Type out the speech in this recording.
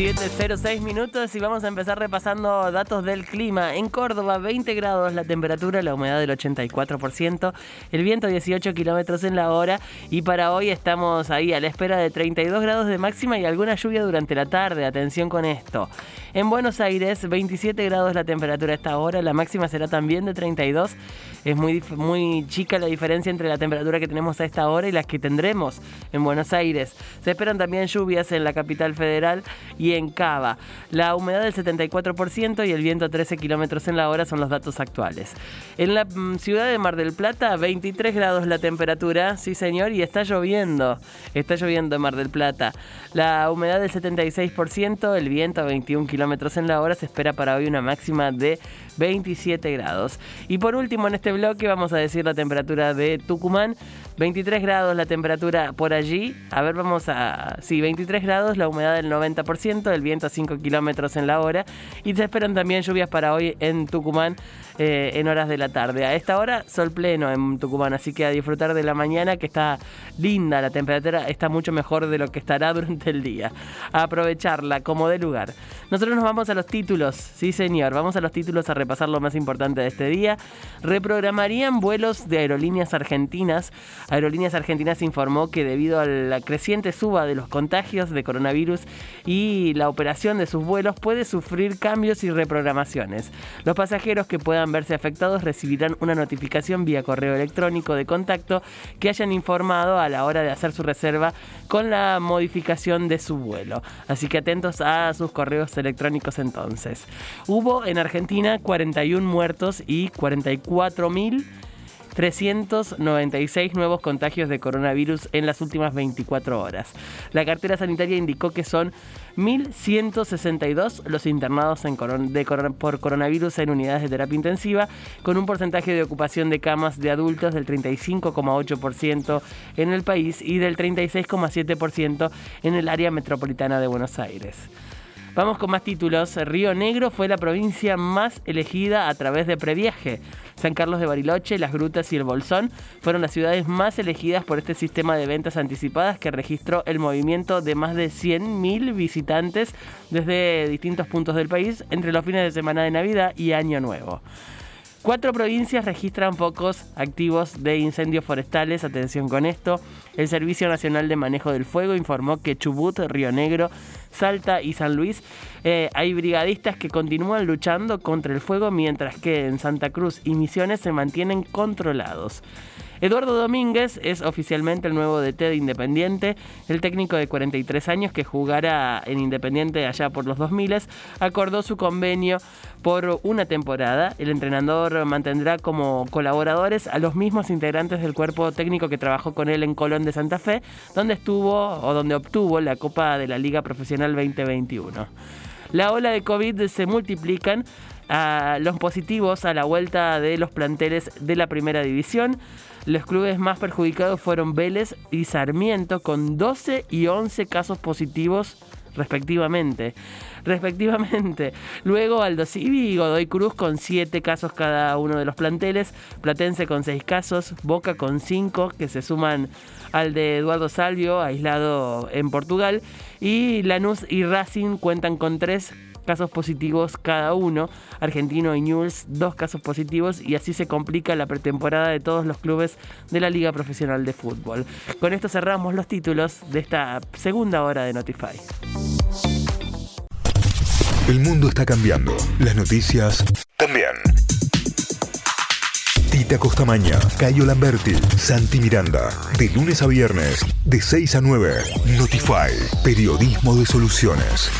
7.06 minutos y vamos a empezar repasando datos del clima. En Córdoba, 20 grados la temperatura, la humedad del 84%, el viento 18 kilómetros en la hora y para hoy estamos ahí a la espera de 32 grados de máxima y alguna lluvia durante la tarde. Atención con esto. En Buenos Aires, 27 grados la temperatura a esta hora, la máxima será también de 32. Es muy, muy chica la diferencia entre la temperatura que tenemos a esta hora y las que tendremos en Buenos Aires. Se esperan también lluvias en la capital federal y en Cava. La humedad del 74% y el viento a 13 kilómetros en la hora son los datos actuales. En la mm, ciudad de Mar del Plata, 23 grados la temperatura, sí señor, y está lloviendo. Está lloviendo en Mar del Plata. La humedad del 76%, el viento a 21 kilómetros en la hora, se espera para hoy una máxima de 27 grados. Y por último, en este bloque vamos a decir la temperatura de Tucumán. 23 grados la temperatura por allí. A ver, vamos a... Sí, 23 grados, la humedad del 90%, el viento a 5 kilómetros en la hora. Y se esperan también lluvias para hoy en Tucumán eh, en horas de la tarde. A esta hora, sol pleno en Tucumán, así que a disfrutar de la mañana que está linda, la temperatura está mucho mejor de lo que estará durante el día. A aprovecharla como de lugar. Nosotros nos vamos a los títulos, sí señor, vamos a los títulos a repasar lo más importante de este día. Reprogramarían vuelos de aerolíneas argentinas. Aerolíneas Argentinas informó que debido a la creciente suba de los contagios de coronavirus y la operación de sus vuelos puede sufrir cambios y reprogramaciones. Los pasajeros que puedan verse afectados recibirán una notificación vía correo electrónico de contacto que hayan informado a la hora de hacer su reserva con la modificación de su vuelo. Así que atentos a sus correos electrónicos entonces. Hubo en Argentina 41 muertos y 44 mil 396 nuevos contagios de coronavirus en las últimas 24 horas. La cartera sanitaria indicó que son 1.162 los internados por coronavirus en unidades de terapia intensiva, con un porcentaje de ocupación de camas de adultos del 35,8% en el país y del 36,7% en el área metropolitana de Buenos Aires. Vamos con más títulos. Río Negro fue la provincia más elegida a través de previaje. San Carlos de Bariloche, Las Grutas y El Bolsón fueron las ciudades más elegidas por este sistema de ventas anticipadas que registró el movimiento de más de 100.000 visitantes desde distintos puntos del país entre los fines de semana de Navidad y Año Nuevo. Cuatro provincias registran focos activos de incendios forestales. Atención con esto. El Servicio Nacional de Manejo del Fuego informó que Chubut, Río Negro, Salta y San Luis eh, hay brigadistas que continúan luchando contra el fuego mientras que en Santa Cruz y Misiones se mantienen controlados. Eduardo Domínguez es oficialmente el nuevo DT de Independiente. El técnico de 43 años que jugará en Independiente allá por los 2000 acordó su convenio por una temporada. El entrenador mantendrá como colaboradores a los mismos integrantes del cuerpo técnico que trabajó con él en Colón de Santa Fe, donde estuvo o donde obtuvo la Copa de la Liga Profesional 2021. La ola de COVID se multiplican a los positivos a la vuelta de los planteles de la primera división. Los clubes más perjudicados fueron Vélez y Sarmiento con 12 y 11 casos positivos respectivamente. Respectivamente. Luego Aldo Civi y Godoy Cruz con 7 casos cada uno de los planteles. Platense con 6 casos. Boca con 5 que se suman al de Eduardo Salvio, aislado en Portugal. Y Lanús y Racing cuentan con 3 casos positivos cada uno. Argentino y Newell's, dos casos positivos. Y así se complica la pretemporada de todos los clubes de la Liga Profesional de Fútbol. Con esto cerramos los títulos de esta segunda hora de Notify. El mundo está cambiando. Las noticias también. Tita Costamaña, Cayo Lamberti, Santi Miranda. De lunes a viernes, de 6 a 9. Notify. Periodismo de soluciones.